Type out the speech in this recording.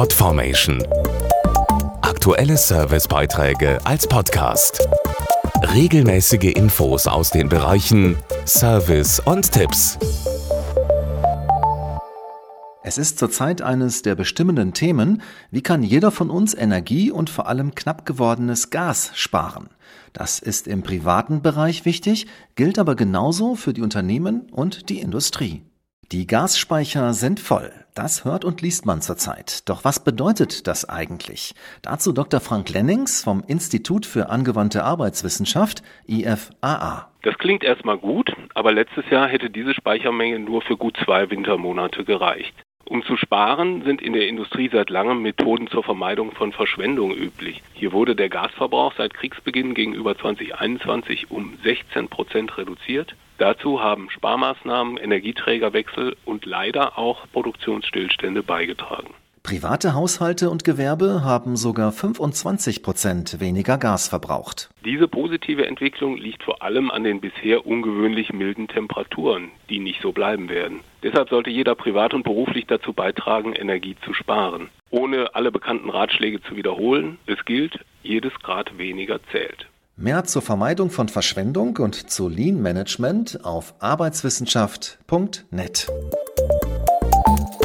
Podformation. Aktuelle Servicebeiträge als Podcast. Regelmäßige Infos aus den Bereichen Service und Tipps. Es ist zurzeit eines der bestimmenden Themen, wie kann jeder von uns Energie und vor allem knapp gewordenes Gas sparen. Das ist im privaten Bereich wichtig, gilt aber genauso für die Unternehmen und die Industrie. Die Gasspeicher sind voll. Das hört und liest man zurzeit. Doch was bedeutet das eigentlich? Dazu Dr. Frank Lennings vom Institut für angewandte Arbeitswissenschaft IFAA. Das klingt erstmal gut, aber letztes Jahr hätte diese Speichermenge nur für gut zwei Wintermonate gereicht. Um zu sparen, sind in der Industrie seit langem Methoden zur Vermeidung von Verschwendung üblich. Hier wurde der Gasverbrauch seit Kriegsbeginn gegenüber 2021 um 16 Prozent reduziert. Dazu haben Sparmaßnahmen, Energieträgerwechsel und leider auch Produktionsstillstände beigetragen. Private Haushalte und Gewerbe haben sogar 25 Prozent weniger Gas verbraucht. Diese positive Entwicklung liegt vor allem an den bisher ungewöhnlich milden Temperaturen, die nicht so bleiben werden. Deshalb sollte jeder privat und beruflich dazu beitragen, Energie zu sparen. Ohne alle bekannten Ratschläge zu wiederholen, es gilt, jedes Grad weniger zählt. Mehr zur Vermeidung von Verschwendung und zu Lean Management auf arbeitswissenschaft.net